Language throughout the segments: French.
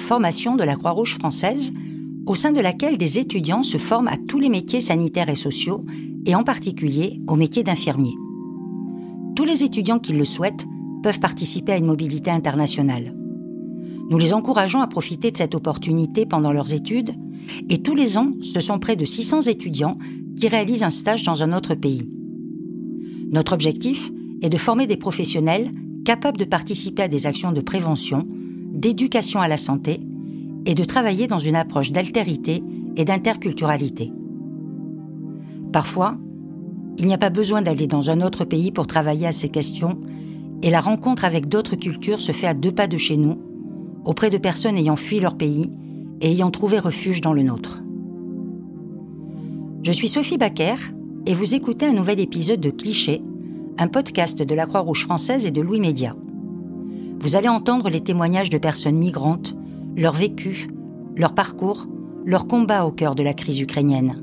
formation de la Croix-Rouge française, au sein de laquelle des étudiants se forment à tous les métiers sanitaires et sociaux, et en particulier au métier d'infirmier. Tous les étudiants qui le souhaitent peuvent participer à une mobilité internationale. Nous les encourageons à profiter de cette opportunité pendant leurs études, et tous les ans, ce sont près de 600 étudiants qui réalisent un stage dans un autre pays. Notre objectif est de former des professionnels capables de participer à des actions de prévention, d'éducation à la santé et de travailler dans une approche d'altérité et d'interculturalité. Parfois, il n'y a pas besoin d'aller dans un autre pays pour travailler à ces questions et la rencontre avec d'autres cultures se fait à deux pas de chez nous, auprès de personnes ayant fui leur pays et ayant trouvé refuge dans le nôtre. Je suis Sophie Baquer et vous écoutez un nouvel épisode de Cliché, un podcast de la Croix-Rouge française et de Louis Média. Vous allez entendre les témoignages de personnes migrantes, leur vécu, leur parcours, leur combat au cœur de la crise ukrainienne.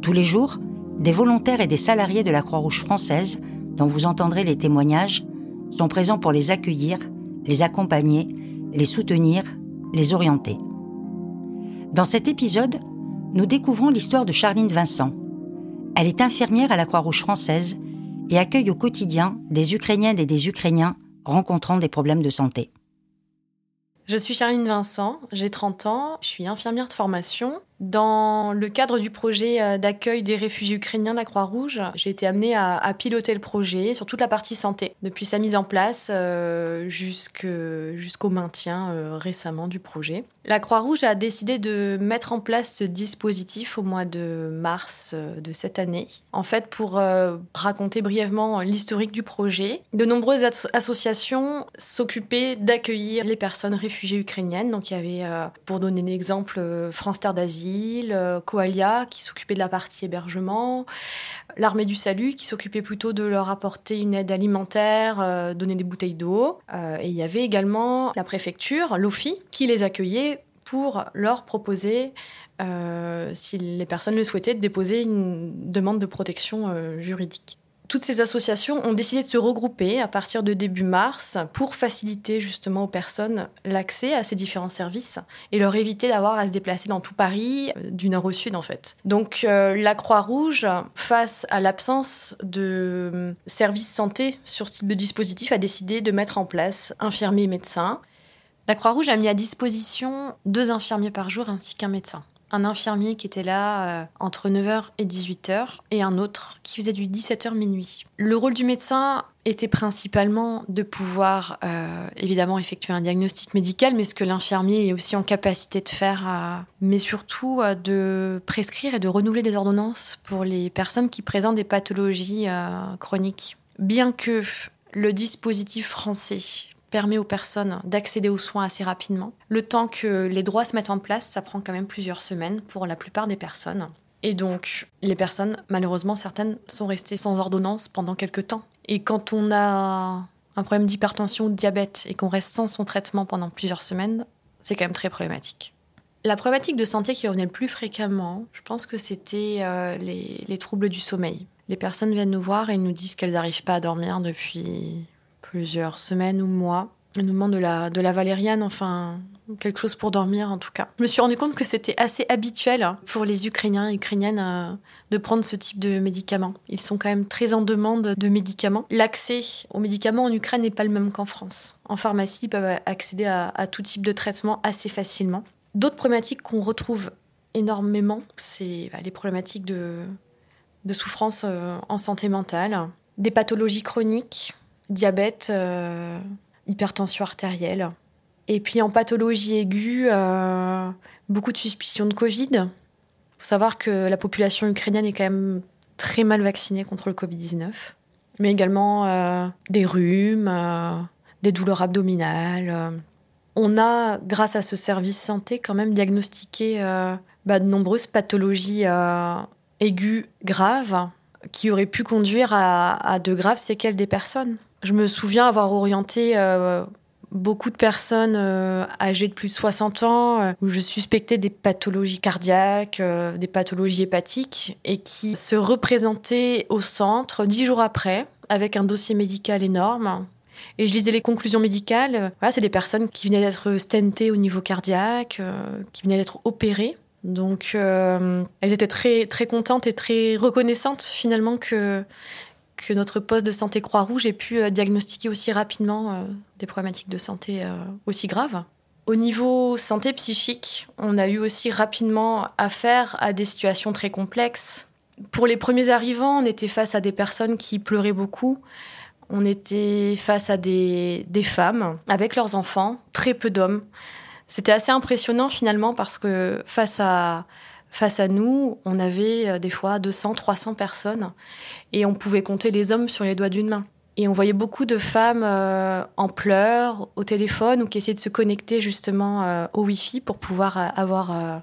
Tous les jours, des volontaires et des salariés de la Croix-Rouge française, dont vous entendrez les témoignages, sont présents pour les accueillir, les accompagner, les soutenir, les orienter. Dans cet épisode, nous découvrons l'histoire de Charline Vincent. Elle est infirmière à la Croix-Rouge française et accueille au quotidien des Ukrainiennes et des Ukrainiens rencontrant des problèmes de santé. Je suis Charline Vincent, j'ai 30 ans, je suis infirmière de formation dans le cadre du projet euh, d'accueil des réfugiés ukrainiens de la Croix-Rouge, j'ai été amenée à, piloter le projet sur toute la partie santé, depuis sa mise en place euh, jusqu'au maintien euh, récemment du projet. La Croix-Rouge a décidé de mettre en place ce dispositif au mois de mars de cette année. En fait, pour raconter brièvement l'historique du projet, de nombreuses associations s'occupaient d'accueillir les personnes réfugiées ukrainiennes. Donc il y avait, pour donner un exemple, France Terre d'Asie, Coalia qui s'occupait de la partie hébergement, l'armée du salut qui s'occupait plutôt de leur apporter une aide alimentaire, euh, donner des bouteilles d'eau. Euh, et il y avait également la préfecture, l'OFI, qui les accueillait pour leur proposer euh, si les personnes le souhaitaient, de déposer une demande de protection juridique toutes ces associations ont décidé de se regrouper à partir de début mars pour faciliter justement aux personnes l'accès à ces différents services et leur éviter d'avoir à se déplacer dans tout Paris euh, du nord au sud en fait. Donc euh, la Croix-Rouge, face à l'absence de euh, services santé sur ce type de dispositif, a décidé de mettre en place infirmiers et médecins. La Croix-Rouge a mis à disposition deux infirmiers par jour ainsi qu'un médecin un infirmier qui était là euh, entre 9h et 18h et un autre qui faisait du 17h minuit. Le rôle du médecin était principalement de pouvoir euh, évidemment effectuer un diagnostic médical, mais ce que l'infirmier est aussi en capacité de faire, euh, mais surtout de prescrire et de renouveler des ordonnances pour les personnes qui présentent des pathologies chroniques. Bien que le dispositif français permet aux personnes d'accéder aux soins assez rapidement. Le temps que les droits se mettent en place, ça prend quand même plusieurs semaines pour la plupart des personnes. Et donc, les personnes, malheureusement, certaines sont restées sans ordonnance pendant quelques temps. Et quand on a un problème d'hypertension ou de diabète et qu'on reste sans son traitement pendant plusieurs semaines, c'est quand même très problématique. La problématique de santé qui revenait le plus fréquemment, je pense que c'était euh, les, les troubles du sommeil. Les personnes viennent nous voir et nous disent qu'elles n'arrivent pas à dormir depuis plusieurs semaines ou mois. Nous demande de la, valériane, enfin quelque chose pour dormir en tout cas. Je me suis rendu compte que c'était assez habituel pour les Ukrainiens et Ukrainiennes euh, de prendre ce type de médicaments. Ils sont quand même très en demande de médicaments. L'accès aux médicaments en Ukraine n'est pas le même qu'en France. En pharmacie, ils peuvent accéder à, tout type de traitement assez facilement. D'autres problématiques qu'on retrouve énormément, c'est bah, les problématiques de, de souffrance euh, en santé mentale, des pathologies chroniques, diabète, euh, hypertension artérielle. Et puis en pathologie aiguë, euh, beaucoup de suspicions de Covid. Il faut savoir que la population ukrainienne est quand même très mal vaccinée contre le Covid-19. Mais également euh, des rhumes, des douleurs abdominales. On a, grâce à ce service santé, quand même diagnostiqué bah, de nombreuses pathologies aiguës graves qui auraient pu conduire à de graves séquelles des personnes. Je me souviens avoir orienté euh, beaucoup de personnes euh, âgées de plus de 60 ans euh, où je suspectais des pathologies cardiaques, des pathologies hépatiques et qui se représentaient au centre dix jours après avec un dossier médical énorme Et je lisais les conclusions médicales. Voilà, c'est des personnes qui venaient d'être stentées au niveau cardiaque, qui venaient d'être opérées. Donc, elles étaient très, très contentes et très reconnaissantes finalement que, que notre poste de santé Croix-Rouge ait pu diagnostiquer aussi rapidement des problématiques de santé aussi graves. Au niveau santé psychique, on a eu aussi rapidement affaire à des situations très complexes. Pour les premiers arrivants, on était face à des personnes qui pleuraient beaucoup. On était face à des, femmes avec leurs enfants, très peu d'hommes. C'était assez impressionnant finalement parce que face à, face à nous, on avait euh, des fois 200, 300 personnes et on pouvait compter les hommes sur les doigts d'une main. Et on voyait beaucoup de femmes euh, en pleurs, au téléphone, ou qui essayaient de se connecter justement euh, au Wi-Fi pour pouvoir avoir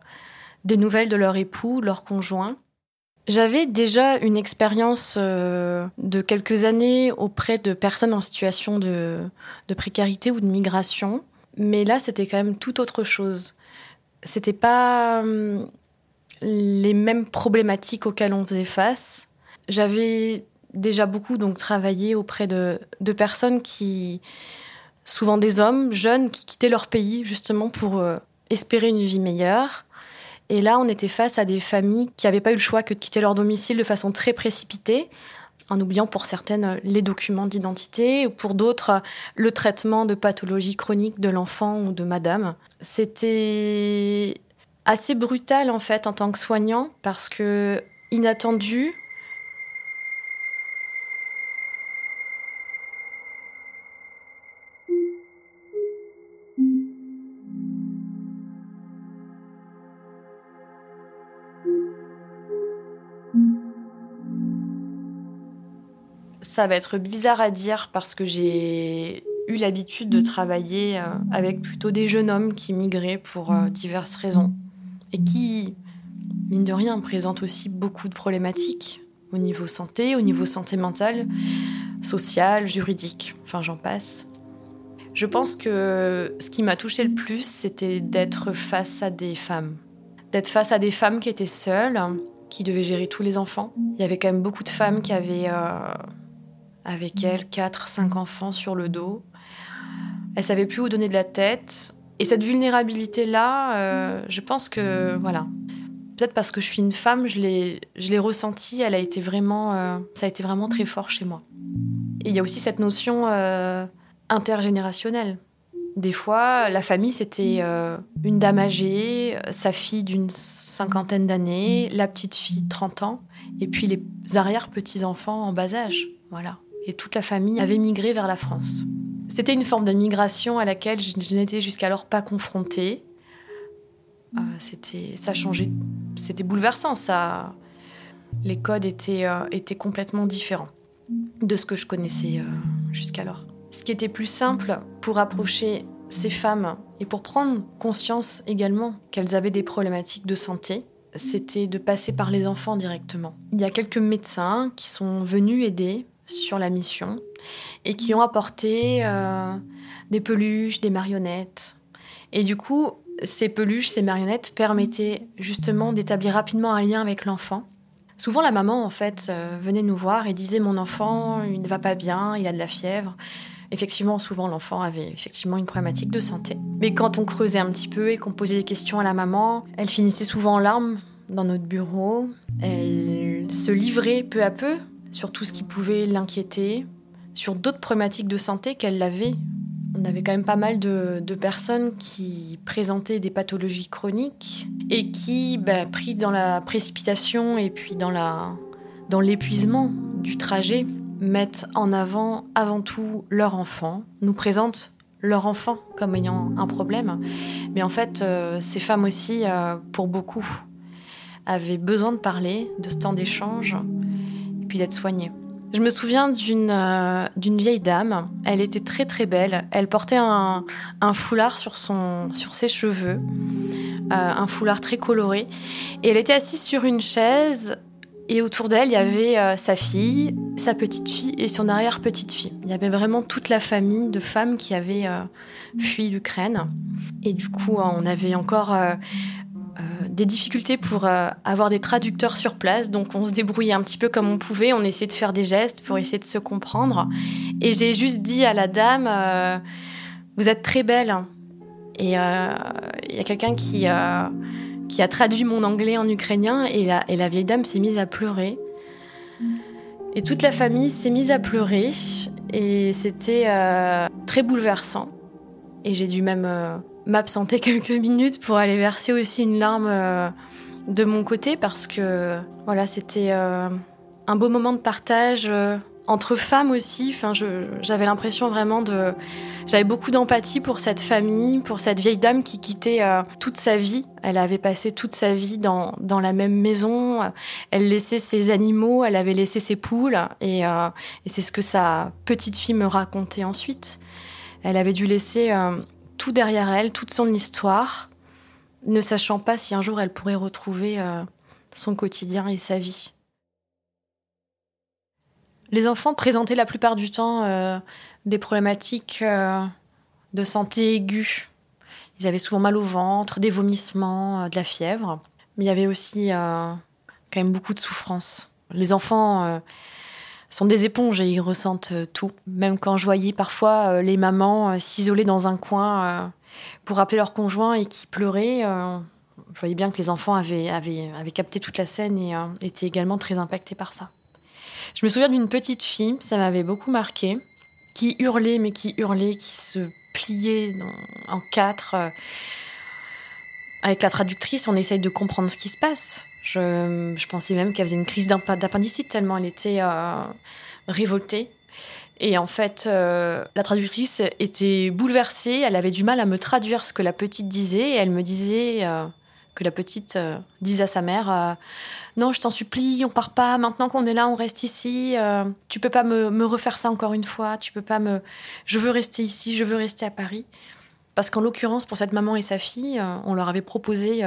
des nouvelles de leur époux, leur conjoint. J'avais déjà une expérience de quelques années auprès de personnes en situation de, de précarité ou de migration, mais là c'était quand même tout autre chose. C'était pas hum, les mêmes problématiques auxquelles on faisait face. J'avais déjà beaucoup donc travaillé auprès de, personnes qui, souvent des hommes jeunes, qui quittaient leur pays justement pour euh, espérer une vie meilleure. Et là, on était face à des familles qui n'avaient pas eu le choix que de quitter leur domicile de façon très précipitée, en oubliant pour certaines les documents d'identité, ou pour d'autres le traitement de pathologies chroniques de l'enfant ou de madame. C'était assez brutal en fait en tant que soignant parce que inattendu, ça va être bizarre à dire parce que j'ai eu l'habitude de travailler euh, avec plutôt des jeunes hommes qui migraient pour euh, diverses raisons et qui, mine de rien, présentent aussi beaucoup de problématiques au niveau santé, au niveau santé mentale, sociale, juridique, enfin j'en passe. Je pense que ce qui m'a touché le plus, c'était d'être face à des femmes. D'être face à des femmes qui étaient seules, qui devaient gérer tous les enfants. Il y avait quand même beaucoup de femmes qui avaient euh, avec elle, quatre, cinq enfants sur le dos. Elle savait plus où donner de la tête. Et cette vulnérabilité-là, euh, je pense que, voilà, peut-être parce que je suis une femme, je l'ai, ressentie, elle a été vraiment, euh, ça a été vraiment très fort chez moi. Et il y a aussi cette notion euh, intergénérationnelle. Des fois, la famille, c'était une dame âgée, sa fille d'une cinquantaine d'années, la petite fille de 30 ans, et puis les arrière-petits-enfants en bas âge. Voilà et toute la famille avait migré vers la France. C'était une forme de migration à laquelle je, n'étais jusqu'alors pas confrontée. Euh, c'était, ça changeait, c'était bouleversant. Ça, les codes étaient, euh, étaient complètement différents de ce que je connaissais euh, jusqu'alors. Ce qui était plus simple pour approcher ces femmes et pour prendre conscience également qu'elles avaient des problématiques de santé, c'était de passer par les enfants directement. Il y a quelques médecins qui sont venus aider sur la mission et qui ont apporté euh, des peluches, des marionnettes. Et du coup, ces peluches, ces marionnettes permettaient justement d'établir rapidement un lien avec l'enfant. Souvent, la maman, en fait, euh, venait nous voir et disait Mon enfant, il ne va pas bien, il a de la fièvre. Effectivement, souvent, l'enfant avait effectivement une problématique de santé. Mais quand on creusait un petit peu et qu'on posait des questions à la maman, elle finissait souvent en larmes dans notre bureau. Elle se livrait peu à peu sur tout ce qui pouvait l'inquiéter, sur d'autres problématiques de santé qu'elle avait. On avait quand même pas mal de, personnes qui présentaient des pathologies chroniques et qui, ben, pris dans la précipitation et puis dans, la, dans l'épuisement du trajet, mettent en avant avant tout leur enfant, nous présentent leur enfant comme ayant un problème. Mais en fait, euh, ces femmes aussi, euh, pour beaucoup, avaient besoin de parler, de ce temps d'échange, puis d'être soignée. Je me souviens d'une euh, d'une vieille dame. Elle était très très belle. Elle portait un, un foulard sur son sur ses cheveux, euh, un foulard très coloré. Et elle était assise sur une chaise. Et autour d'elle, il y avait euh, sa fille, sa petite fille et son arrière petite fille. Il y avait vraiment toute la famille de femmes qui avaient fui l'Ukraine. Et du coup, on avait encore des difficultés pour avoir des traducteurs sur place, donc on se débrouillait un petit peu comme on pouvait, on essayait de faire des gestes pour essayer de se comprendre. Et j'ai juste dit à la dame, vous êtes très belle. Et il y a quelqu'un qui, qui a traduit mon anglais en ukrainien et la, et la vieille dame s'est mise à pleurer. Et toute la famille s'est mise à pleurer et c'était très bouleversant. Et j'ai dû même euh, m'absenter quelques minutes pour aller verser aussi une larme euh, de mon côté parce que voilà, c'était euh, un beau moment de partage entre femmes aussi. Enfin, j'avais l'impression vraiment de, j'avais beaucoup d'empathie pour cette famille, pour cette vieille dame qui quittait toute sa vie. Elle avait passé toute sa vie dans, dans la même maison. Elle laissait ses animaux, elle avait laissé ses poules, et, et c'est ce que sa petite fille me racontait ensuite. Elle avait dû laisser euh, tout derrière elle, toute son histoire, ne sachant pas si un jour elle pourrait retrouver euh, son quotidien et sa vie. Les enfants présentaient la plupart du temps euh, des problématiques de santé aiguës. Ils avaient souvent mal au ventre, des vomissements, de la fièvre. Mais il y avait aussi quand même beaucoup de souffrance. Les enfants sont des éponges et ils ressentent euh, tout. Même quand je voyais parfois euh, les mamans euh, s'isoler dans un coin pour appeler leur conjoint et qui pleuraient, je voyais bien que les enfants avaient, capté toute la scène et étaient également très impactés par ça. Je me souviens d'une petite fille, ça m'avait beaucoup marqué, qui hurlait, mais qui hurlait, qui se pliait en quatre. Avec la traductrice, on essaye de comprendre ce qui se passe. Je, pensais même qu'elle faisait une crise d'appendicite tellement elle était euh, révoltée. Et en fait, euh, la traductrice était bouleversée. Elle avait du mal à me traduire ce que la petite disait. Et elle me disait euh, que la petite disait à sa mère Non, je t'en supplie, on part pas. Maintenant qu'on est là, on reste ici. tu peux pas me, me, refaire ça encore une fois. Tu peux pas me. Je veux rester ici. Je veux rester à Paris. Parce qu'en l'occurrence, pour cette maman et sa fille, on leur avait proposé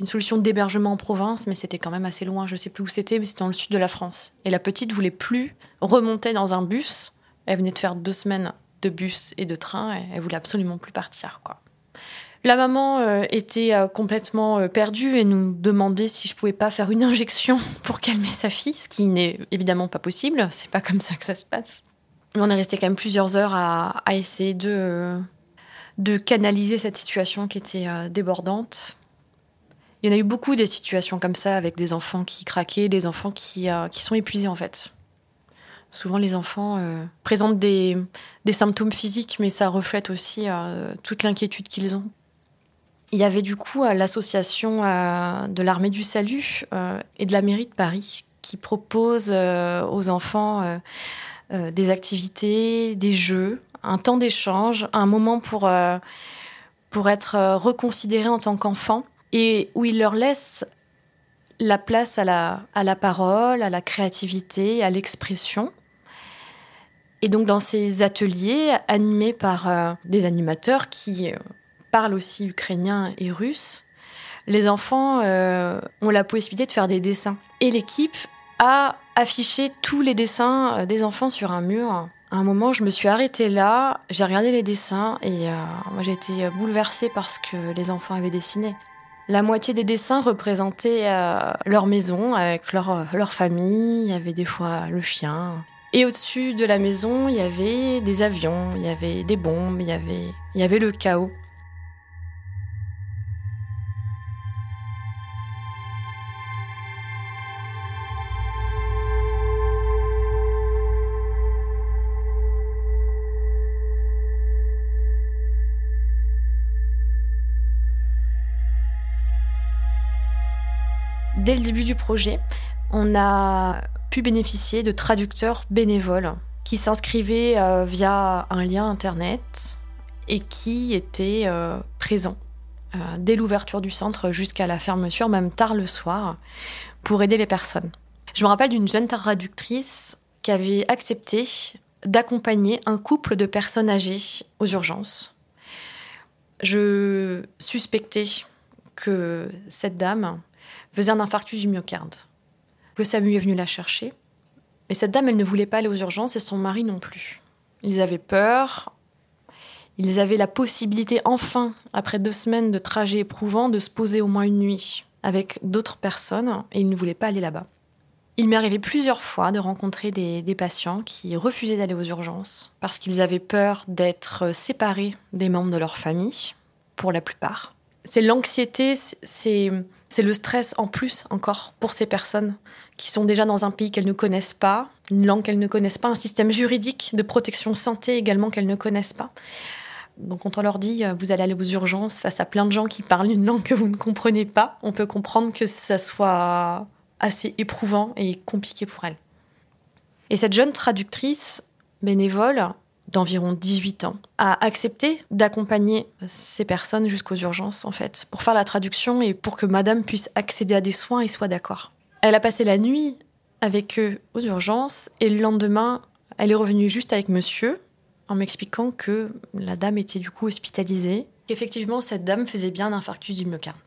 une solution d'hébergement en province, mais c'était quand même assez loin. Je sais plus où c'était, mais c'était dans le sud de la France. Et la petite voulait plus remonter dans un bus. Elle venait de faire deux semaines de bus et de train, et elle voulait absolument plus partir. La maman euh, était euh, complètement euh, perdue et nous demandait si je pouvais pas faire une injection pour calmer sa fille, ce qui n'est évidemment pas possible. C'est pas comme ça que ça se passe. Mais on est resté quand même plusieurs heures à, essayer de canaliser cette situation qui était débordante. Il y en a eu beaucoup des situations comme ça avec des enfants qui craquaient, des enfants qui, euh, qui sont épuisés en fait. Souvent les enfants euh, présentent des, des, symptômes physiques, mais ça reflète aussi euh, toute l'inquiétude qu'ils ont. Il y avait du coup l'association de l'armée du salut et de la mairie de Paris qui propose aux enfants des activités, des jeux, un temps d'échange, un moment pour, pour être reconsidéré en tant qu'enfant et où il leur laisse la place à la, parole, à la créativité, à l'expression. Et donc dans ces ateliers animés par euh, des animateurs qui euh, parlent aussi ukrainien et russe, les enfants euh, ont la possibilité de faire des dessins. Et l'équipe a affiché tous les dessins des enfants sur un mur. À un moment, je me suis arrêtée là, j'ai regardé les dessins et moi j'ai été bouleversée par ce que les enfants avaient dessiné. La moitié des dessins représentaient euh, leur maison avec leur, euh, leur famille, il y avait des fois le chien. Et au-dessus de la maison, il y avait des avions, il y avait des bombes, il y avait, il y avait le chaos. Dès le début du projet, on a pu bénéficier de traducteurs bénévoles qui s'inscrivaient euh, via un lien internet et qui étaient euh, présents euh, dès l'ouverture du centre jusqu'à la fermeture, même tard le soir, pour aider les personnes. Je me rappelle d'une jeune traductrice qui avait accepté d'accompagner un couple de personnes âgées aux urgences. Je suspectais que cette dame faisait un infarctus du myocarde. Le SAMU est venu la chercher. Mais cette dame, elle ne voulait pas aller aux urgences et son mari non plus. Ils avaient peur. Ils avaient la possibilité, enfin, après deux semaines de trajet éprouvant, de se poser au moins une nuit avec d'autres personnes et ils ne voulaient pas aller là-bas. Il m'est arrivé plusieurs fois de rencontrer des, des patients qui refusaient d'aller aux urgences parce qu'ils avaient peur d'être séparés des membres de leur famille, pour la plupart. C'est l'anxiété, c'est c'est le stress en plus encore pour ces personnes qui sont déjà dans un pays qu'elles ne connaissent pas, une langue qu'elles ne connaissent pas, un système juridique de protection santé également qu'elles ne connaissent pas. Donc quand on leur dit euh, vous allez aller aux urgences face à plein de gens qui parlent une langue que vous ne comprenez pas, on peut comprendre que ça soit assez éprouvant et compliqué pour elles. Et cette jeune traductrice bénévole d'environ 18 ans a accepté d'accompagner ces personnes jusqu'aux urgences en fait pour faire la traduction et pour que madame puisse accéder à des soins et soit d'accord. Elle a passé la nuit avec eux aux urgences et le lendemain, elle est revenue juste avec monsieur en m'expliquant que la dame était du coup hospitalisée, qu'effectivement cette dame faisait bien un infarctus du myocarde.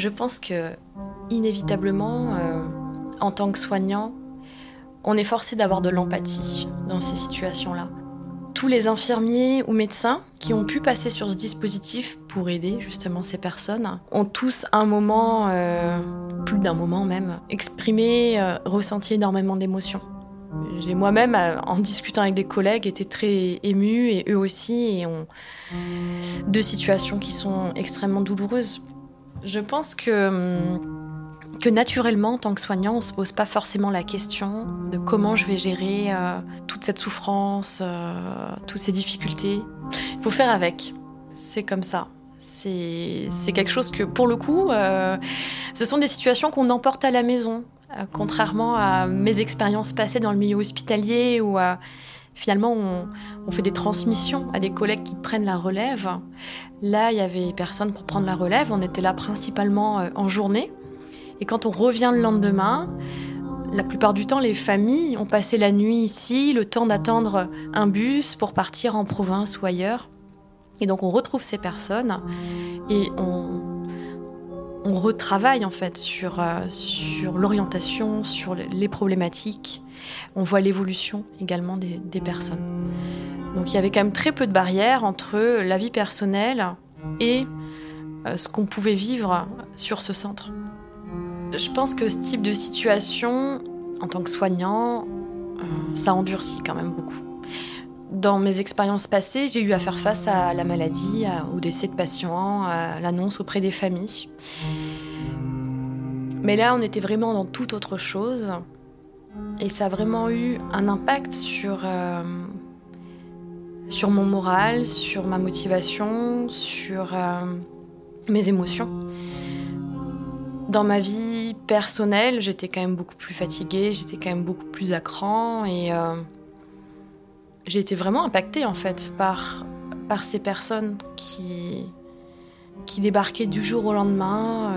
Je pense que inévitablement, euh, en tant que soignant, on est forcé d'avoir de l'empathie dans ces situations-là. Tous les infirmiers ou médecins qui ont pu passer sur ce dispositif pour aider justement ces personnes ont tous un moment, euh, plus d'un moment même, exprimé, euh, ressenti énormément d'émotions. J'ai moi-même, en discutant avec des collègues, été très émue et eux aussi, et ont deux situations qui sont extrêmement douloureuses. Je pense que, hum, que naturellement, en tant que soignant, on ne se pose pas forcément la question de comment je vais gérer euh, toute cette souffrance, euh, toutes ces difficultés. Il faut faire avec. C'est comme ça. C'est quelque chose que, pour le coup, euh, ce sont des situations qu'on emporte à la maison, contrairement à mes expériences passées dans le milieu hospitalier ou à Finalement, on, fait des transmissions à des collègues qui prennent la relève. Là, il y avait personne pour prendre la relève. On était là principalement euh, en journée. Et quand on revient le lendemain, la plupart du temps, les familles ont passé la nuit ici, le temps d'attendre un bus pour partir en province ou ailleurs. Et donc on retrouve ces personnes et on, retravaille en fait sur, euh, sur l'orientation, sur les problématiques. On voit l'évolution également des, personnes. Donc il y avait quand même très peu de barrières entre la vie personnelle et euh, ce qu'on pouvait vivre sur ce centre. Je pense que ce type de situation, en tant que soignant, euh, ça endurcit quand même beaucoup. Dans mes expériences passées, j'ai eu à faire face à la maladie, au décès de patients, à l'annonce auprès des familles. Mais là, on était vraiment dans toute autre chose. Et ça a vraiment eu un impact sur, euh, sur mon moral, sur ma motivation, sur euh, mes émotions. Dans ma vie personnelle, j'étais quand même beaucoup plus fatiguée, j'étais quand même beaucoup plus à cran et euh, j'ai été vraiment impactée en fait par, par ces personnes qui, qui débarquaient du jour au lendemain.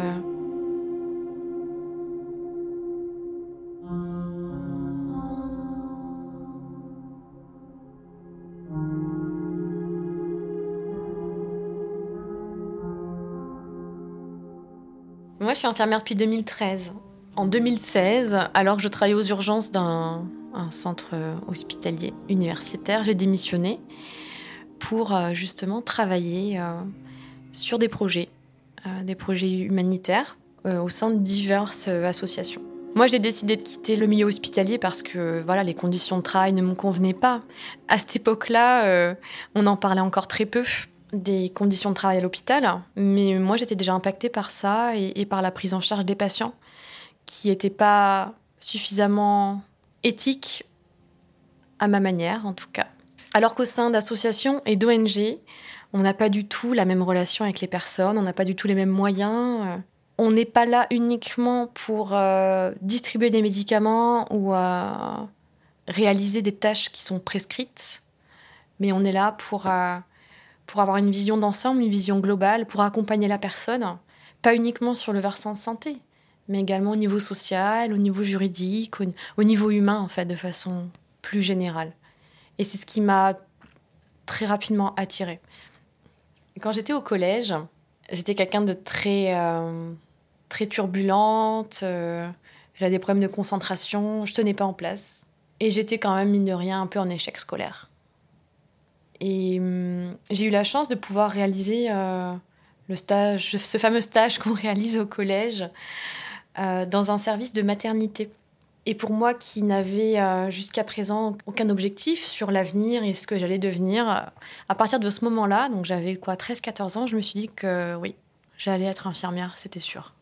Moi, je suis infirmière depuis 2013. En 2016, alors que je travaillais aux urgences d'un un centre euh, hospitalier universitaire, j'ai démissionné pour euh, justement travailler euh, sur des projets, des projets humanitaires au sein de diverses associations. Moi, j'ai décidé de quitter le milieu hospitalier parce que voilà, les conditions de travail ne me convenaient pas. À cette époque-là, on en parlait encore très peu des conditions de travail à l'hôpital, mais moi, j'étais déjà impactée par ça et, par la prise en charge des patients qui n'étaient pas suffisamment éthique à ma manière en tout cas. Alors qu'au sein d'associations et d'ONG, on n'a pas du tout la même relation avec les personnes, on n'a pas du tout les mêmes moyens. On n'est pas là uniquement pour euh, distribuer des médicaments ou euh, réaliser des tâches qui sont prescrites, mais on est là pour, euh, pour avoir une vision d'ensemble, une vision globale, pour accompagner la personne, pas uniquement sur le versant santé, mais également au niveau social, au niveau juridique, au, niveau humain, en fait, de façon plus générale. Et c'est ce qui m'a très rapidement attirée. Quand j'étais au collège, j'étais quelqu'un de très, euh, très turbulente. Euh, j'avais des problèmes de concentration. Je tenais pas en place. Et j'étais quand même, mine de rien, un peu en échec scolaire. Et hum, j'ai eu la chance de pouvoir réaliser euh, le stage, ce fameux stage qu'on réalise au collège, dans un service de maternité. Et pour moi qui n'avais euh, jusqu'à présent aucun objectif sur l'avenir et ce que j'allais devenir, euh, à partir de ce moment-là, donc j'avais quoi 13-14 ans, je me suis dit que oui, j'allais être infirmière, c'était sûr.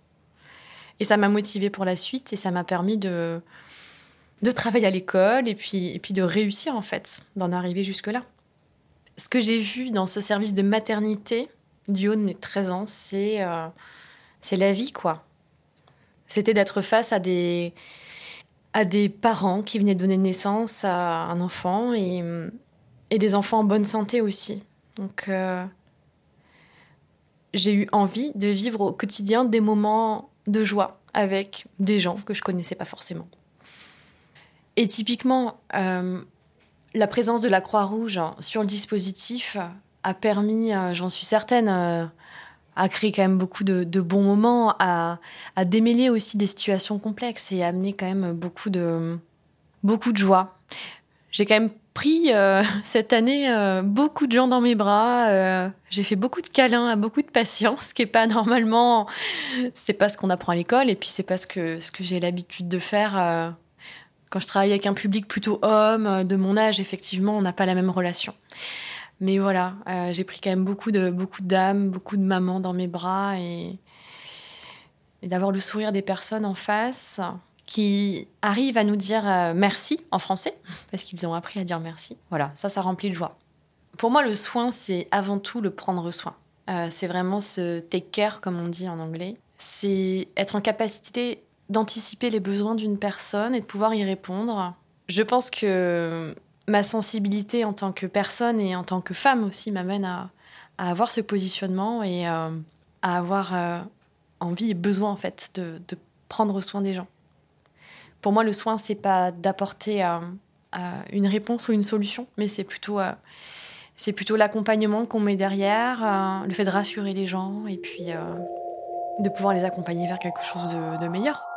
Et ça m'a motivée pour la suite et ça m'a permis de, de travailler à l'école et puis, et puis de réussir en fait, d'en arriver jusque-là. Ce que j'ai vu dans ce service de maternité du haut de mes 13 ans, c'est euh, c'est la vie quoi. C'était d'être face à des à des parents qui venaient donner naissance à un enfant et, et des enfants en bonne santé aussi. Donc euh, j'ai eu envie de vivre au quotidien des moments de joie avec des gens que je connaissais pas forcément. Et typiquement, euh, la présence de la Croix-Rouge sur le dispositif a permis, euh, j'en suis certaine, a créé quand même beaucoup de, bons moments, à, démêler aussi des situations complexes et à amener quand même beaucoup de, beaucoup de joie. J'ai quand même pris euh, cette année euh, beaucoup de gens dans mes bras. Euh, j'ai fait beaucoup de câlins à beaucoup de patients, ce qui est pas normalement, c'est pas ce qu'on apprend à l'école et puis c'est pas ce que ce que j'ai l'habitude de faire quand je travaille avec un public plutôt homme de mon âge. Effectivement, on n'a pas la même relation. Mais voilà, euh, j'ai pris quand même beaucoup de beaucoup d'âmes, beaucoup de mamans dans mes bras et, d'avoir le sourire des personnes en face qui arrivent à nous dire euh, merci en français parce qu'ils ont appris à dire merci. Voilà, ça, ça remplit de joie. Pour moi, le soin, c'est avant tout le prendre soin. Euh, c'est vraiment ce take care, comme on dit en anglais. C'est être en capacité d'anticiper les besoins d'une personne et de pouvoir y répondre. Je pense que ma sensibilité en tant que personne et en tant que femme aussi m'amène à, avoir ce positionnement et euh, à avoir euh, envie et besoin en fait de, prendre soin des gens. Pour moi, le soin, c'est pas d'apporter euh, une réponse ou une solution, mais c'est plutôt c'est plutôt l'accompagnement qu'on met derrière, le fait de rassurer les gens et puis de pouvoir les accompagner vers quelque chose de meilleur.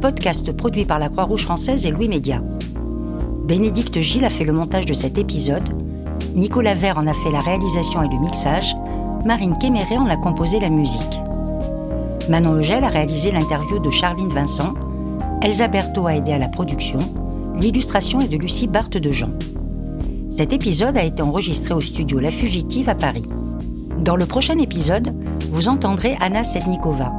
Podcast produit par la Croix-Rouge française et Louis Média. Bénédicte Gilles a fait le montage de cet épisode, Nicolas Vert en a fait la réalisation et le mixage, Marine Kéméré en a composé la musique. Manon Eugel a réalisé l'interview de Charline Vincent, Elsa Berthaud a aidé à la production, l'illustration est de Lucie Barthe de Jean. Cet épisode a été enregistré au studio La Fugitive à Paris. Dans le prochain épisode, vous entendrez Anna Sednikova,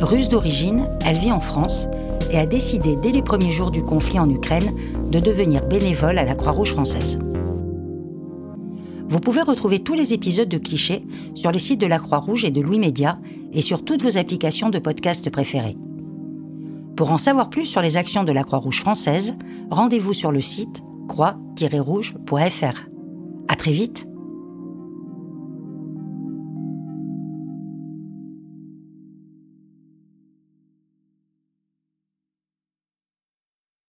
Russe d'origine, elle vit en France et a décidé dès les premiers jours du conflit en Ukraine de devenir bénévole à la Croix-Rouge française. Vous pouvez retrouver tous les épisodes de Clichés sur les sites de la Croix-Rouge et de Louis Média et sur toutes vos applications de podcast préférées. Pour en savoir plus sur les actions de la Croix-Rouge française, rendez-vous sur le site croix-rouge.fr. À très vite!